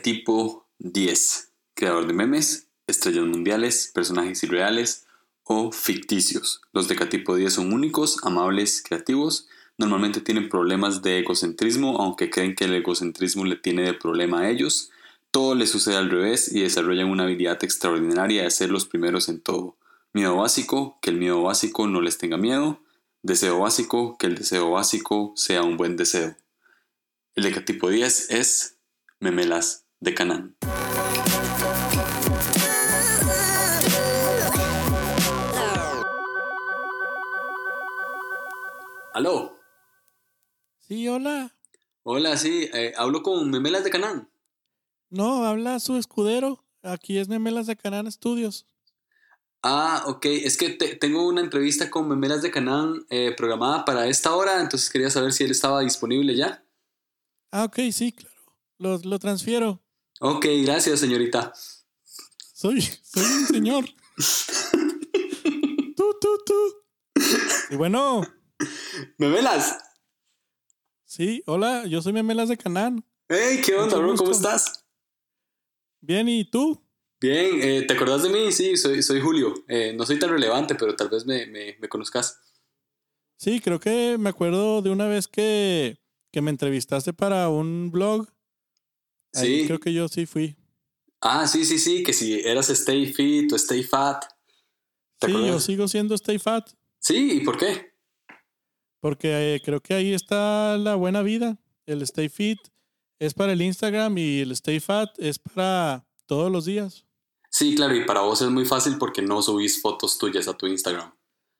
Decatipo 10. Creador de memes, estrellas mundiales, personajes irreales o ficticios. Los Decatipo 10 son únicos, amables, creativos. Normalmente tienen problemas de egocentrismo, aunque creen que el egocentrismo le tiene de problema a ellos. Todo les sucede al revés y desarrollan una habilidad extraordinaria de ser los primeros en todo. Miedo básico, que el miedo básico no les tenga miedo. Deseo básico, que el deseo básico sea un buen deseo. El decatipo 10 es Memelas de Canaán. ¿Aló? Sí, hola. Hola, sí, eh, hablo con Memelas de Canaán. No, habla su escudero. Aquí es Memelas de Canaán Studios. Ah, ok, es que te- tengo una entrevista con Memelas de Canaán eh, programada para esta hora, entonces quería saber si él estaba disponible ya. Ah, ok, sí, claro. Lo, lo transfiero. Ok, gracias, señorita. Soy, soy un señor. tú, tú, tú. Y bueno, Memelas. sí, hola, yo soy Memelas de Canaán. Hey, ¿qué onda, bro? ¿Cómo estás? Bien, ¿y tú? Bien, eh, ¿te acordás de mí? Sí, soy, soy Julio. Eh, no soy tan relevante, pero tal vez me, me, me conozcas. Sí, creo que me acuerdo de una vez que, que me entrevistaste para un blog. Ahí Sí. creo que yo sí fui. Ah, sí, sí, sí, que si eras Stay Fit o Stay Fat. ¿Te Sí, yo sigo siendo Stay Fat. Sí, ¿y por qué? Porque eh, creo que ahí está la buena vida. El Stay Fit es para el Instagram y el Stay Fat es para todos los días. Sí, claro, y para vos es muy fácil porque no subís fotos tuyas a tu Instagram.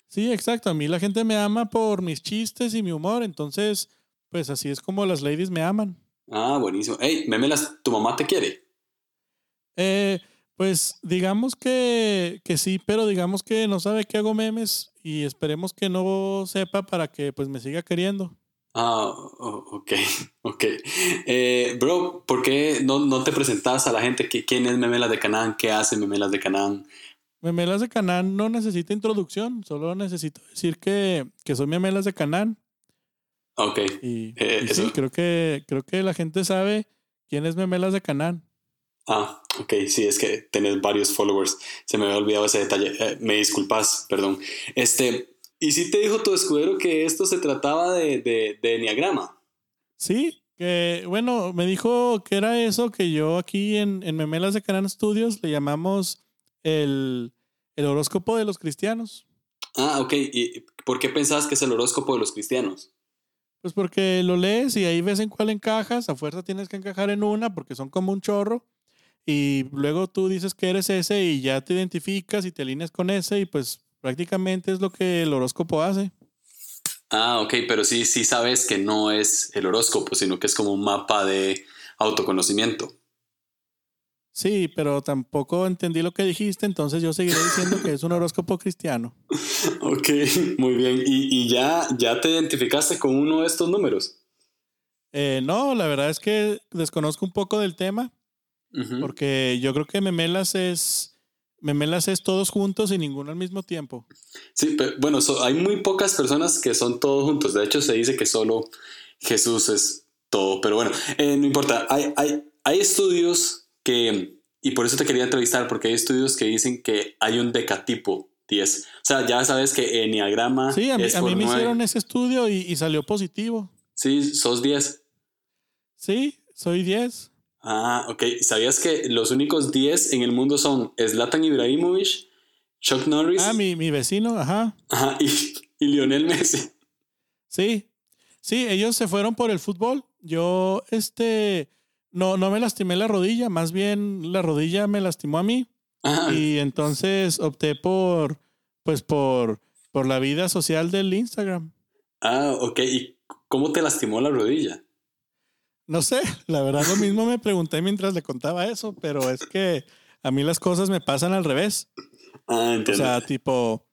Sí, exacto. A mí la gente me ama por mis chistes y mi humor. Entonces, pues así es como las ladies me aman. Ah, buenísimo. Hey, Memelas, ¿tu mamá te quiere? Eh, pues digamos que, que sí, pero digamos que no sabe que hago memes y esperemos que no sepa para que pues me siga queriendo. Ah, ok, ok. Eh, bro, ¿por qué no, no te presentas a la gente? ¿Qui- ¿Quién es Memelas de Canaán? ¿Qué hace Memelas de Canaán? Memelas de Canán no necesita introducción, solo necesito decir que, que soy Memelas de Canán. Ok, Y, Eh, y sí, creo que, creo que la gente sabe quién es Memelas de Canán. ah, ok, sí, es que tenés varios followers. Se me había olvidado ese detalle. Eh, me disculpas, perdón. Este, ¿y si te dijo tu escudero que esto se trataba de, de, de Enneagrama? Sí, que bueno, me dijo que era eso que yo aquí en, en Memelas de Canán Studios le llamamos el, el horóscopo de los cristianos. Ah, ok. ¿Y por qué pensabas que es el horóscopo de los cristianos? Pues porque lo lees y ahí ves en cuál encajas, a fuerza tienes que encajar en una porque son como un chorro. Y luego tú dices que eres ese y ya te identificas y te alineas con ese y pues prácticamente es lo que el horóscopo hace. Ah, ok, pero sí, sí sabes que no es el horóscopo, sino que es como un mapa de autoconocimiento. Sí, pero tampoco entendí lo que dijiste, entonces yo seguiré diciendo que es un horóscopo cristiano. Ok, muy bien. ¿Y, y ya, ya te identificaste con uno de estos números? Eh, no, la verdad es que desconozco un poco del tema Ujú. porque yo creo que Memelas es, Memelas es todos juntos y ninguno al mismo tiempo. Sí, pero bueno, so- hay muy pocas personas que son todos juntos. De hecho, se dice que solo Jesús es todo. Pero bueno, eh, no importa. Hay, hay, hay estudios que, y por eso te quería entrevistar, porque hay estudios que dicen que hay un decatipo 10. O sea, ya sabes que enneagrama Sí, a mí, es a por mí me hicieron ese estudio y, y salió positivo. Sí, sos 10. Sí, soy 10. Ah, ok. ¿Sabías que los únicos 10 en el mundo son Zlatan Ibrahimovic, Chuck Norris Ah, mi, mi vecino, ajá. ajá, y, y Lionel Messi? Sí, sí, ellos se fueron por el fútbol. Yo, este, no, no me lastimé la rodilla, más bien la rodilla me lastimó a mí. Ajá. Y entonces opté por, pues por, por la vida social del Instagram. Ah, ok. ¿Y cómo te lastimó la rodilla? No sé, la verdad lo mismo me pregunté mientras le contaba eso, pero es que a mí las cosas me pasan al revés. Ah, O entiendo. sea, tipo,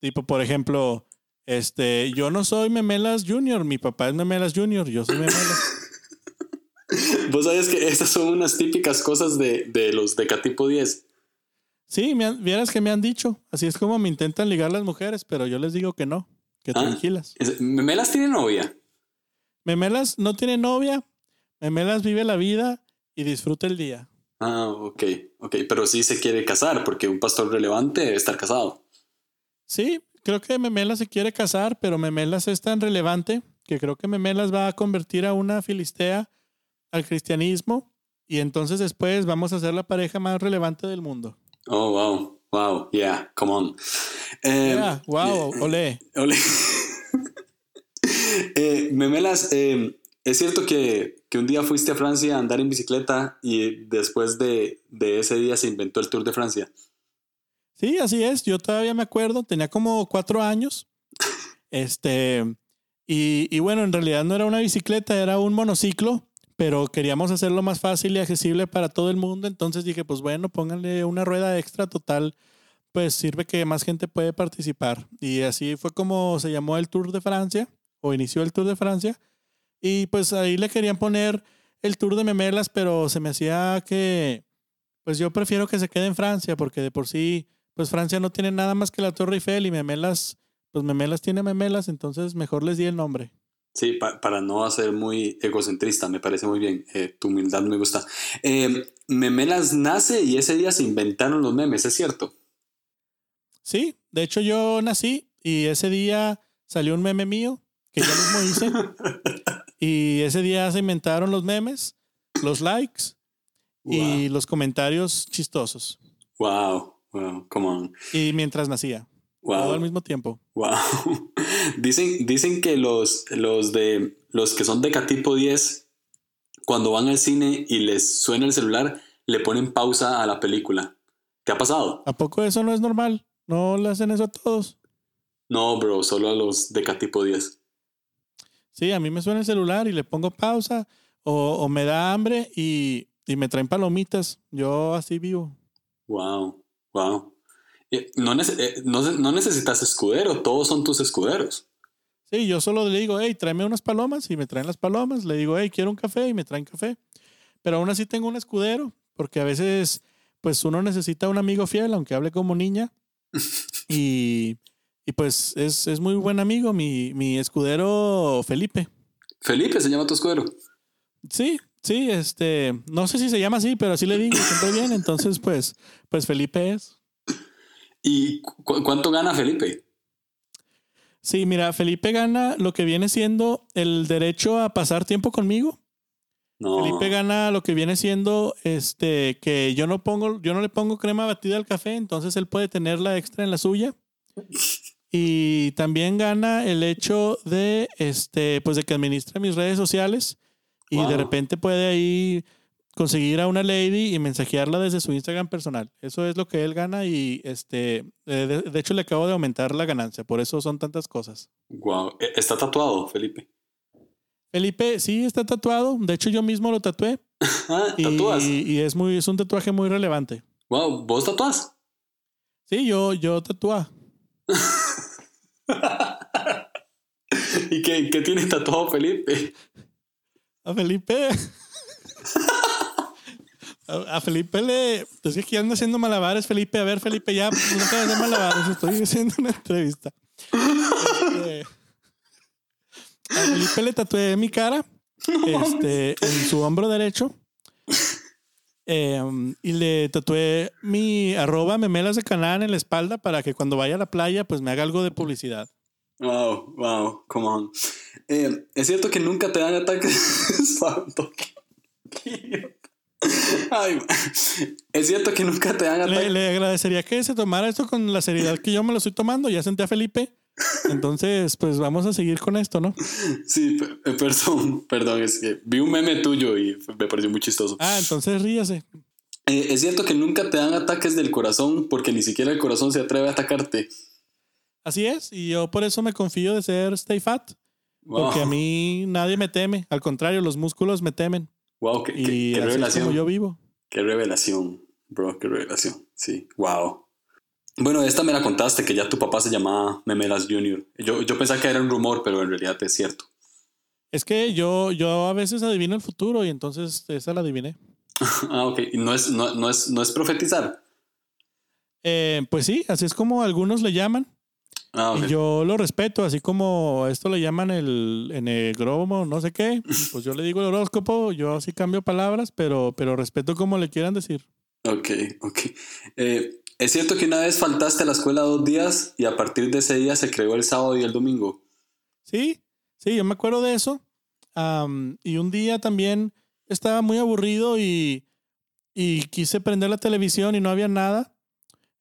tipo, por ejemplo, este, yo no soy Memelas Junior, mi papá es Memelas Junior, yo soy Memelas. Vos sabes que esas son unas típicas cosas de, de los decatipo 10. Sí, me han- vieras que me han dicho, así es como me intentan ligar las mujeres, pero yo les digo que no, que Ah. tranquilas. Es- ¿Memelas tiene novia? Memelas no tiene novia, Memelas vive la vida y disfrute el día. Ah, ok, ok. Pero sí se quiere casar, porque un pastor relevante debe estar casado. Sí, creo que Memelas se quiere casar, pero Memelas es tan relevante que creo que Memelas va a convertir a una filistea al cristianismo y entonces después vamos a ser la pareja más relevante del mundo. Oh, wow, wow, yeah, come on. Eh, Yeah, wow, olé. Ole. Eh, Memelas, eh, es cierto que, que un día fuiste a Francia a andar en bicicleta y después de, de ese día se inventó el Tour de Francia. Sí, así es. Yo todavía me acuerdo, tenía como cuatro años. Este, y, y bueno, en realidad no era una bicicleta, era un monociclo, pero queríamos hacerlo más fácil y accesible para todo el mundo. Entonces dije, pues bueno, pónganle una rueda extra total, pues sirve que más gente puede participar. Y así fue como se llamó el Tour de Francia, o inició el Tour de Francia. Y pues ahí le querían poner el Tour de Memelas, pero se me hacía que, pues yo prefiero que se quede en Francia, porque de por sí pues Francia no tiene nada más que la Torre Eiffel y Memelas, pues Memelas tiene Memelas, entonces mejor les di el nombre. Sí, pa- para no ser muy egocentrista, me parece muy bien. Eh, tu humildad me gusta. Eh, Memelas nace y ese día se inventaron los memes, ¿es cierto? Sí, de hecho yo nací y ese día salió un meme mío que yo mismo hice y ese día se inventaron los memes, los likes y los comentarios chistosos. Wow, wow, come on. Y mientras nacía, todo al Wow, mismo tiempo. wow. Dicen, dicen que los, los, de, los que son de Catipo 10, cuando van al cine y les suena el celular, le ponen pausa a la película. ¿Te ha pasado? ¿A poco eso no es normal? ¿No le hacen eso a todos? No, bro, solo a los de Catipo 10. Sí, a mí me suena el celular y le pongo pausa o, o me da hambre y, y me traen palomitas. Yo así vivo. Wow, wow. Eh, No, nece- eh, no, no necesitas escudero, todos son tus escuderos. Sí, yo solo le digo, hey, tráeme unas palomas y me traen las palomas. Le digo, hey, quiero un café y me traen café. Pero aún así tengo un escudero porque a veces pues uno necesita un amigo fiel, aunque hable como niña. Y, y pues es, es muy buen amigo, mi, mi escudero Felipe. Felipe se llama tu escudero. Sí, sí, este, no sé si se llama así, pero así le digo, siempre bien. Entonces, pues, pues Felipe es. ¿Y cu- cuánto gana Felipe? Sí, mira, Felipe gana lo que viene siendo el derecho a pasar tiempo conmigo. No. Felipe gana lo que viene siendo este que yo no pongo, yo no le pongo crema batida al café, entonces él puede tener la extra en la suya. Y también gana el hecho de este, pues de que administra mis redes sociales y de repente puede ahí conseguir a una lady y mensajearla desde su Instagram personal. Eso es lo que él gana y este, eh, de, de hecho le acabo de aumentar la ganancia, por eso son tantas cosas. Wow. Eh, Está tatuado, Felipe. Felipe sí está tatuado, de hecho yo mismo lo tatué Ah, y, tatúas. y es muy es un tatuaje muy relevante. Wow, ¿vos tatuás? Sí, yo yo tatúa. ¿Y qué, qué tiene tatuado Felipe? A Felipe a, a Felipe le es que aquí anda haciendo malabares Felipe, a ver Felipe ya pues, no te hagas de malabares, estoy haciendo una entrevista. Este, a Felipe le tatué mi cara este, en su hombro derecho. Em, y le tatué mi arroba memelas de canal en la espalda para que cuando vaya a la playa pues me haga algo de publicidad. Wow, wow, come on. Eh, es cierto que nunca te dan ataques. Santo. Ay, es cierto que nunca te dan Le, ataques. le agradecería que se tomara esto con la seriedad que yo me lo estoy tomando. Ya senté a Felipe. Entonces, pues vamos a seguir con esto, ¿no? Sí, pe- perdón, perdón, es que vi un meme tuyo y me pareció muy chistoso. Ah, entonces ríase. Eh, es cierto que nunca te dan ataques del corazón porque ni siquiera el corazón se atreve a atacarte. Así es. Y yo por eso me confío de ser Stay Fat. Wow, Porque a mí nadie me teme. Al contrario, los músculos me temen. Wow, qué, Y revelación. como yo vivo. Qué revelación, bro, qué revelación. Sí, wow. Bueno, esta me la contaste, que ya tu papá se llamaba Memelas Jr. Yo, yo pensaba que era un rumor, pero en realidad es cierto. Es que yo, yo a veces adivino el futuro y entonces esa la adiviné. ah, ok. Y no es, no, no es, no es profetizar. Eh, pues sí, así es como algunos le llaman. Ah. Y yo lo respeto, así como esto le llaman el enneagrama, no sé qué. Pues yo le digo el horóscopo, yo así cambio palabras, pero, pero respeto como le quieran decir. Ok, ok. Eh, ¿Es cierto que una vez faltaste a la escuela dos días y a partir de ese día se creó el sábado y el domingo? Sí, sí, yo me acuerdo de eso. Am, y un día también estaba muy aburrido y, y quise prender la televisión y no había nada.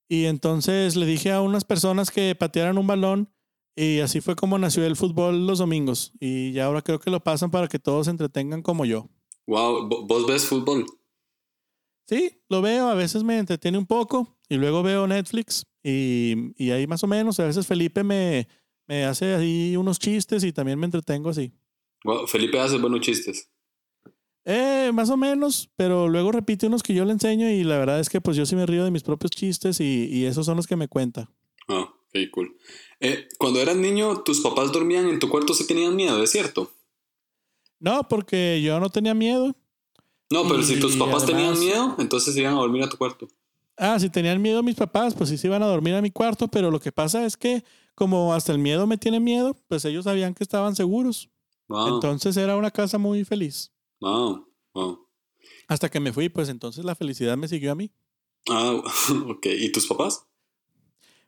Y entonces le dije a unas personas que patearan un balón y así fue como nació el fútbol los domingos. Y ya ahora creo que lo pasan para que todos se entretengan como yo. Wow, ¿vo- ¿vos ves fútbol? Sí, lo veo, a veces me entretiene un poco y luego veo Netflix y, y ahí más o menos, a veces Felipe me, me hace ahí unos chistes y también me entretengo así. Wow, Felipe hace buenos chistes. Eh, más o menos, pero luego repite unos que yo le enseño y la verdad es que pues yo sí me río de mis propios chistes y, y esos son los que me cuenta. Ah, ok, cool. Eh, cuando eras niño, tus papás dormían en tu cuarto si tenían miedo, ¿es cierto? No, porque yo no tenía miedo. No, pero si tus papás tenían miedo, entonces iban a dormir a tu cuarto. Ah, si tenían miedo mis papás, pues sí se iban a dormir a mi cuarto, pero lo que pasa es que como hasta el miedo me tiene miedo, pues ellos sabían que estaban seguros. Wow, Entonces era una casa muy feliz. Wow, wow. Hasta que me fui, pues entonces la felicidad me siguió a mí. Ah, ok. ¿Y tus papás?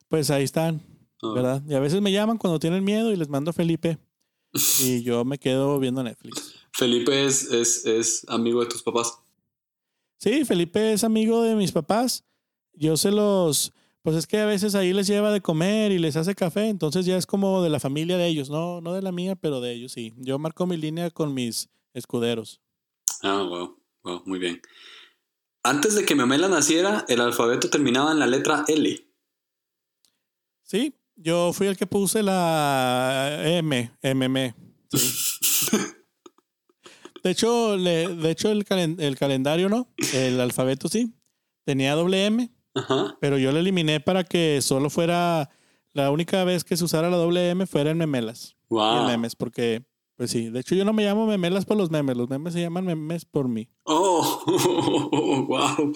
Pues ahí están, Ah, ¿verdad? Y a veces me llaman cuando tienen miedo y les mando a Felipe y yo me quedo viendo Netflix. Felipe es, es, es amigo de tus papás. Sí, Felipe es amigo de mis papás. Yo se los, pues es que a veces ahí les lleva de comer y les hace café, entonces ya es como de la familia de ellos, no, no de la mía, pero de ellos sí. Yo marco mi línea con mis escuderos. Ah, wow, wow, muy bien. Antes de que Memela naciera, el alfabeto terminaba en la letra L. Sí, yo fui el que puse la M, MM. sí. De hecho, le- de hecho el, calen- el calendario no, el alfabeto sí, tenía doble M, Ajá. pero yo lo eliminé para que solo fuera la única vez que se usara la doble M fuera en memelas y en Wow. memes, porque pues sí, de hecho yo no me llamo memelas por los memes, los memes se llaman memes por mí. Oh, wow,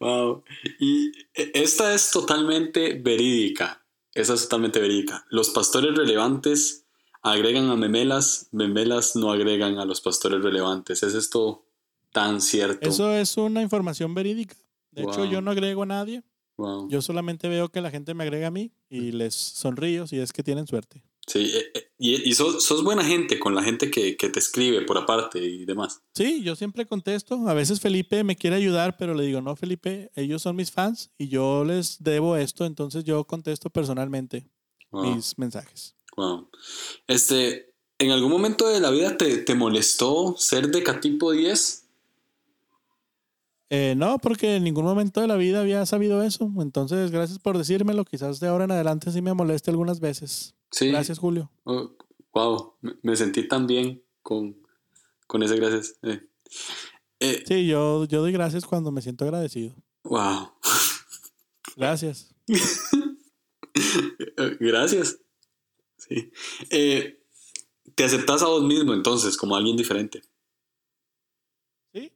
wow. Y esta es totalmente verídica. Esa es totalmente verídica. Los pastores relevantes agregan a memelas, memelas no agregan a los pastores relevantes. ¿Es esto tan cierto? Eso es una información verídica. De hecho, yo no agrego a nadie. Wow. Yo solamente veo que la gente me agrega a mí y les sonrío si es que tienen suerte. Sí, eh, y, y sos, sos buena gente con la gente que, que te escribe por aparte y demás. Sí, yo siempre contesto. A veces Felipe me quiere ayudar, pero le digo, no, Felipe, ellos son mis fans y yo les debo esto, entonces yo contesto personalmente Wow. mis mensajes. Wow. Este, ¿en algún momento de la vida te, te molestó ser de Catipo 10? Eh, no, porque en ningún momento de la vida había sabido eso. Entonces, gracias por decírmelo. Quizás de ahora en adelante sí me moleste algunas veces. Sí. Gracias, Julio. Oh, wow, me, me sentí tan bien con, con ese gracias. Eh, eh, Sí, yo, yo doy gracias cuando me siento agradecido. wow. Gracias. Gracias. Sí. Eh, te aceptas a vos mismo entonces como alguien diferente. Sí,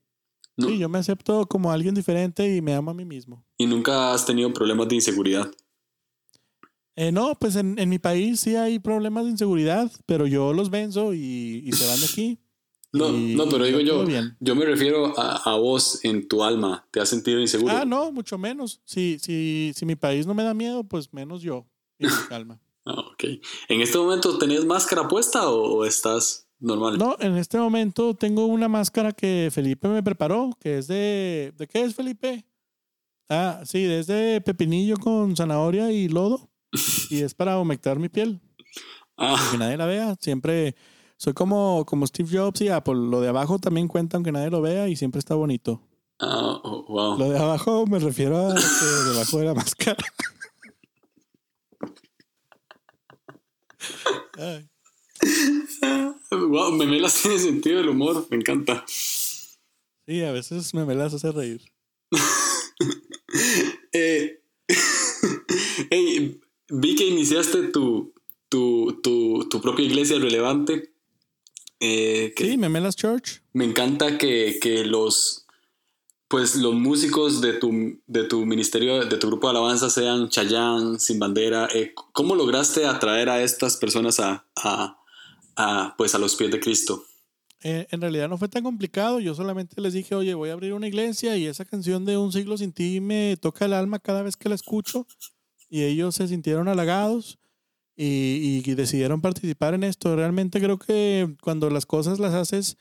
¿no? sí, yo me acepto como alguien diferente y me amo a mí mismo. Y nunca has tenido problemas de inseguridad. Eh, no, pues en, en mi país sí hay problemas de inseguridad, pero yo los venzo y, y se van de aquí. No, Y- no, pero digo yo, bien. yo me refiero a, a vos en tu alma. ¿Te has sentido inseguro? Ah, no, mucho menos. Si, si, si mi país no me da miedo, pues menos yo. Y mi calma. Ah, ok. ¿En este momento tenés máscara puesta o, o estás normal? No, en este momento tengo una máscara que Felipe me preparó, que es de... ¿De qué es, Felipe? Ah, sí, es de pepinillo con zanahoria y lodo. Y es para humectar mi piel. Ah, que nadie la vea. Siempre soy como, como Steve Jobs y Apple. Lo de abajo también cuenta aunque nadie lo vea y siempre está bonito. ah, oh, wow. Lo de abajo me refiero a que debajo de la máscara. Ay. Wow, memelas tiene sentido del humor, me encanta. Sí, a veces me me las hace reír. Eh, vi que iniciaste tu, tu, tu, tu propia iglesia relevante. Eh, que Sí, Memelas Church. Me encanta que, que los, pues los músicos de tu, de tu ministerio, de tu grupo de alabanza sean Chayán, Sin Bandera, eh, ¿cómo lograste atraer a estas personas a, a, a, pues a los pies de Cristo? Eh, en realidad no fue tan complicado, yo solamente les dije, oye, voy a abrir una iglesia y esa canción de Un siglo sin ti me toca el alma cada vez que la escucho y ellos se sintieron halagados y, y decidieron participar en esto. Realmente creo que cuando las cosas las haces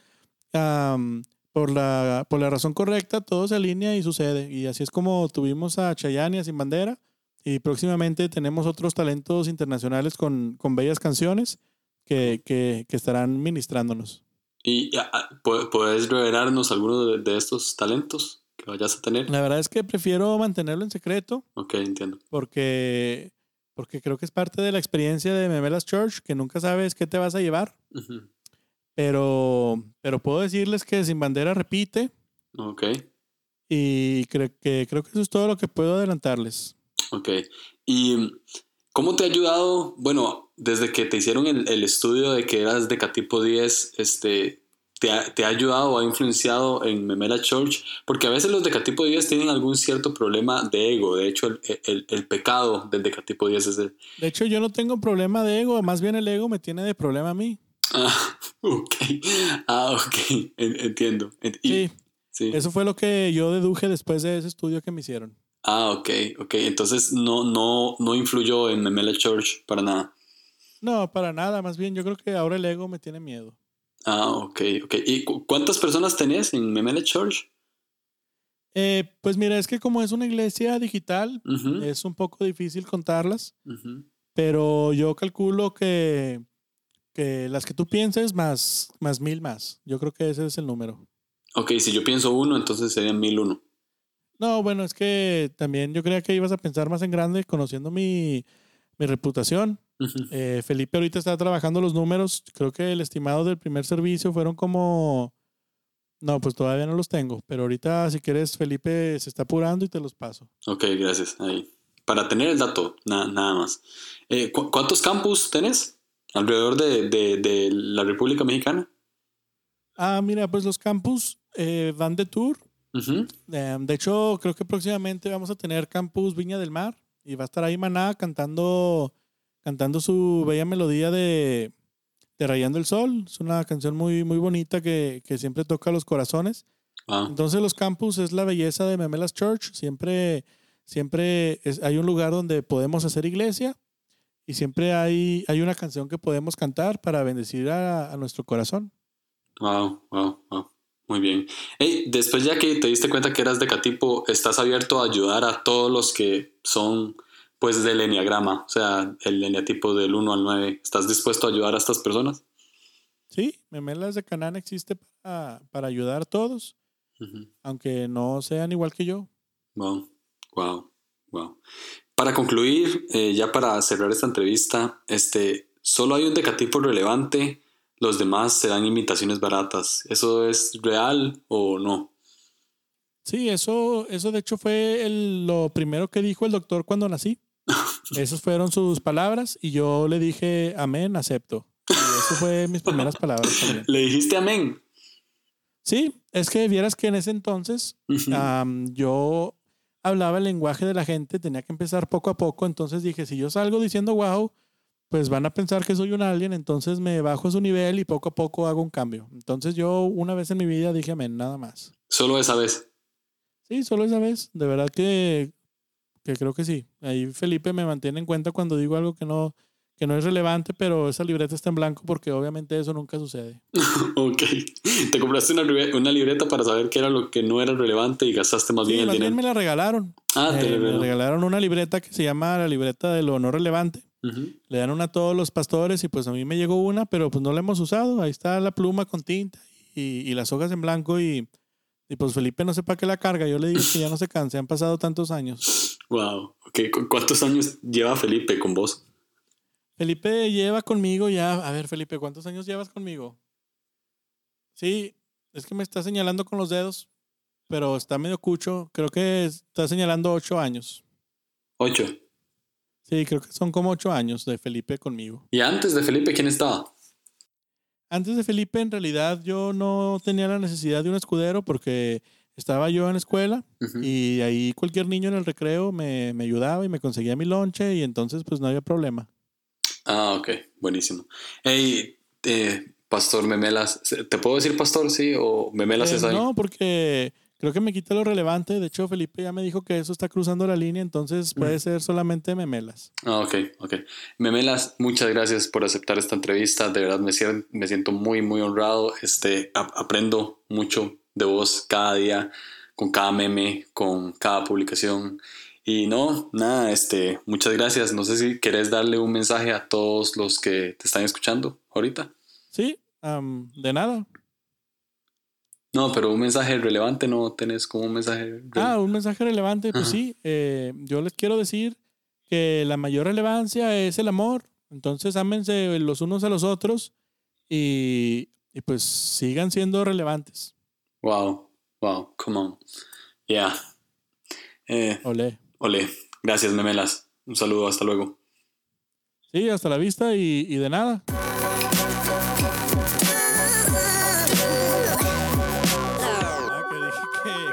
por, la, por la razón correcta, todo se alinea y sucede. Y así es como tuvimos a Chayanne y a Sin Bandera. Y próximamente tenemos otros talentos internacionales con, con bellas canciones que, que, que, estarán ministrándonos. ¿Y puedes revelarnos alguno de, de, estos talentos que vayas a tener? La verdad es que prefiero mantenerlo en secreto. Ok, entiendo. Porque, porque creo que es parte de la experiencia de Memelas Church, que nunca sabes qué te vas a llevar. Uh pero, pero puedo decirles que Sin Bandera repite. Ok. Y creo que, creo que eso es todo lo que puedo adelantarles. Ok. ¿Y cómo te ha ayudado? Bueno, desde que te hicieron el, el estudio de que eras de Catipo 10, este, te ha, te ha, ayudado o ha influenciado en Memela Church? Porque a veces los decatipo 10 tienen algún cierto problema de ego. De hecho, el, el, el pecado del decatipo 10 es el... De hecho, yo no tengo problema de ego. Más bien el ego me tiene de problema a mí. Ah, ok. Ah, ok. Entiendo. sí, sí. Eso fue lo que yo deduje después de ese estudio que me hicieron. Ah, ok, ok. Entonces no, no, no influyó en Memela Church para nada. No, para nada. Más bien yo creo que ahora el ego me tiene miedo. Ah, ok, ok. ¿Y cuántas personas tenés en Memela Church? Eh, pues mira, es que como es una iglesia digital, uh -huh. es un poco difícil contarlas. Uh -huh. Pero yo calculo que que las que tú pienses más, más mil más. Yo creo que ese es el número. Ok, si yo pienso uno, entonces serían mil uno. No, bueno, es que también yo creía que ibas a pensar más en grande conociendo mi, mi reputación. Uh -huh. eh, Felipe ahorita está trabajando los números. Creo que el estimado del primer servicio fueron como... No, pues todavía no los tengo. Pero ahorita, si quieres, Felipe se está apurando y te los paso. Ok, gracias. Ahí. Para tener el dato, na nada más. Eh, ¿cu ¿Cuántos campus tenés? alrededor de, de, de, la República Mexicana? Ah, mira, pues los campus eh, van de tour. Uh -huh. de hecho, creo que próximamente vamos a tener campus Viña del Mar y va a estar ahí Maná cantando, cantando su bella melodía de, de Rayando el Sol. Es una canción muy, muy bonita que, que siempre toca los corazones. Ah. Entonces los campus es la belleza de Memelas Church. Siempre, siempre es, hay un lugar donde podemos hacer iglesia y siempre hay, hay una canción que podemos cantar para bendecir a, a nuestro corazón. Wow, wow, wow. Muy bien. Hey, después ya que te diste cuenta que eras de Catipo, ¿estás abierto a ayudar a todos los que son pues del enneagrama? O sea, el eneatipo del 1 al 9. ¿Estás dispuesto a ayudar a estas personas? Sí, Memelas de Canaán existe para, para ayudar a todos, uh -huh. aunque no sean igual que yo. Wow, wow, wow. Para concluir, eh, ya para cerrar esta entrevista, este, solo hay un decatipo relevante, los demás serán imitaciones baratas. ¿Eso es real o no? Sí, eso, eso de hecho fue el, lo primero que dijo el doctor cuando nací. Esas fueron sus palabras y yo le dije, amén, acepto. Y eso fue mis primeras palabras. También. ¿Le dijiste amén? Sí, es que vieras que en ese entonces uh -huh. um, yo hablaba el lenguaje de la gente, tenía que empezar poco a poco, entonces dije, si yo salgo diciendo wow, pues van a pensar que soy un alien, entonces me bajo a su nivel y poco a poco hago un cambio. Entonces yo una vez en mi vida dije amén, nada más. ¿Solo esa vez? Sí, solo esa vez. De verdad que, que creo que sí. Ahí Felipe me mantiene en cuenta cuando digo algo que no, que no es relevante, pero esa libreta está en blanco porque obviamente eso nunca sucede. ok. Te compraste una, una, libreta para saber qué era lo que no era relevante y gastaste más sí, bien el dinero. Bien me la regalaron. Ah, te eh, me regalaron una libreta que se llama la libreta de lo no relevante. Uh -huh. Le dan una a todos los pastores y pues a mí me llegó una, pero pues no la hemos usado. Ahí está la pluma con tinta y, y las hojas en blanco y, y pues Felipe no sé para qué la carga. Yo le digo que ya no se canse, han pasado tantos años. Wow. Okay. ¿Cuántos años lleva Felipe con vos? Felipe lleva conmigo ya. A ver, Felipe, ¿cuántos años llevas conmigo? Sí, es que me está señalando con los dedos, pero está medio cucho. Creo que está señalando ocho años. ¿Ocho? Sí, creo que son como ocho años de Felipe conmigo. ¿Y antes de Felipe quién estaba? Antes de Felipe, en realidad, yo no tenía la necesidad de un escudero porque estaba yo en la escuela y ahí cualquier niño en el recreo me, me ayudaba y me conseguía mi lonche y entonces pues no había problema. Ah, ok, buenísimo. Hey, eh, Pastor Memelas, ¿te puedo decir pastor, sí? ¿O Memelas Eh, es ahí? no, porque creo que me quita lo relevante. De hecho, Felipe ya me dijo que eso está cruzando la línea, entonces puede ser solamente memelas. Ah, ok, ok. Memelas, muchas gracias por aceptar esta entrevista. De verdad me siento, me siento muy, muy honrado. Este, ap- aprendo mucho de vos cada día, con cada meme, con cada publicación. Y no, nada, este, muchas gracias. No sé si querés darle un mensaje a todos los que te están escuchando ahorita. Sí, de nada. No, pero un mensaje relevante, ¿no tenés como un mensaje? Ah, un mensaje relevante, pues Ajá. sí. eh, yo les quiero decir que la mayor relevancia es el amor. Entonces, ámense los unos a los otros y, y pues sigan siendo relevantes. Wow, wow, come on. Yeah. Eh, Olé. ole, gracias, Memelas. Un saludo, hasta luego. Sí, hasta la vista y, y de nada. Ah, que dije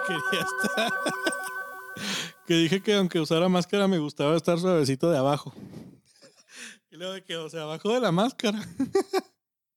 que quería estar. que dije que aunque usara máscara me gustaba estar suavecito de abajo. Y luego de que, o sea, abajo de la máscara.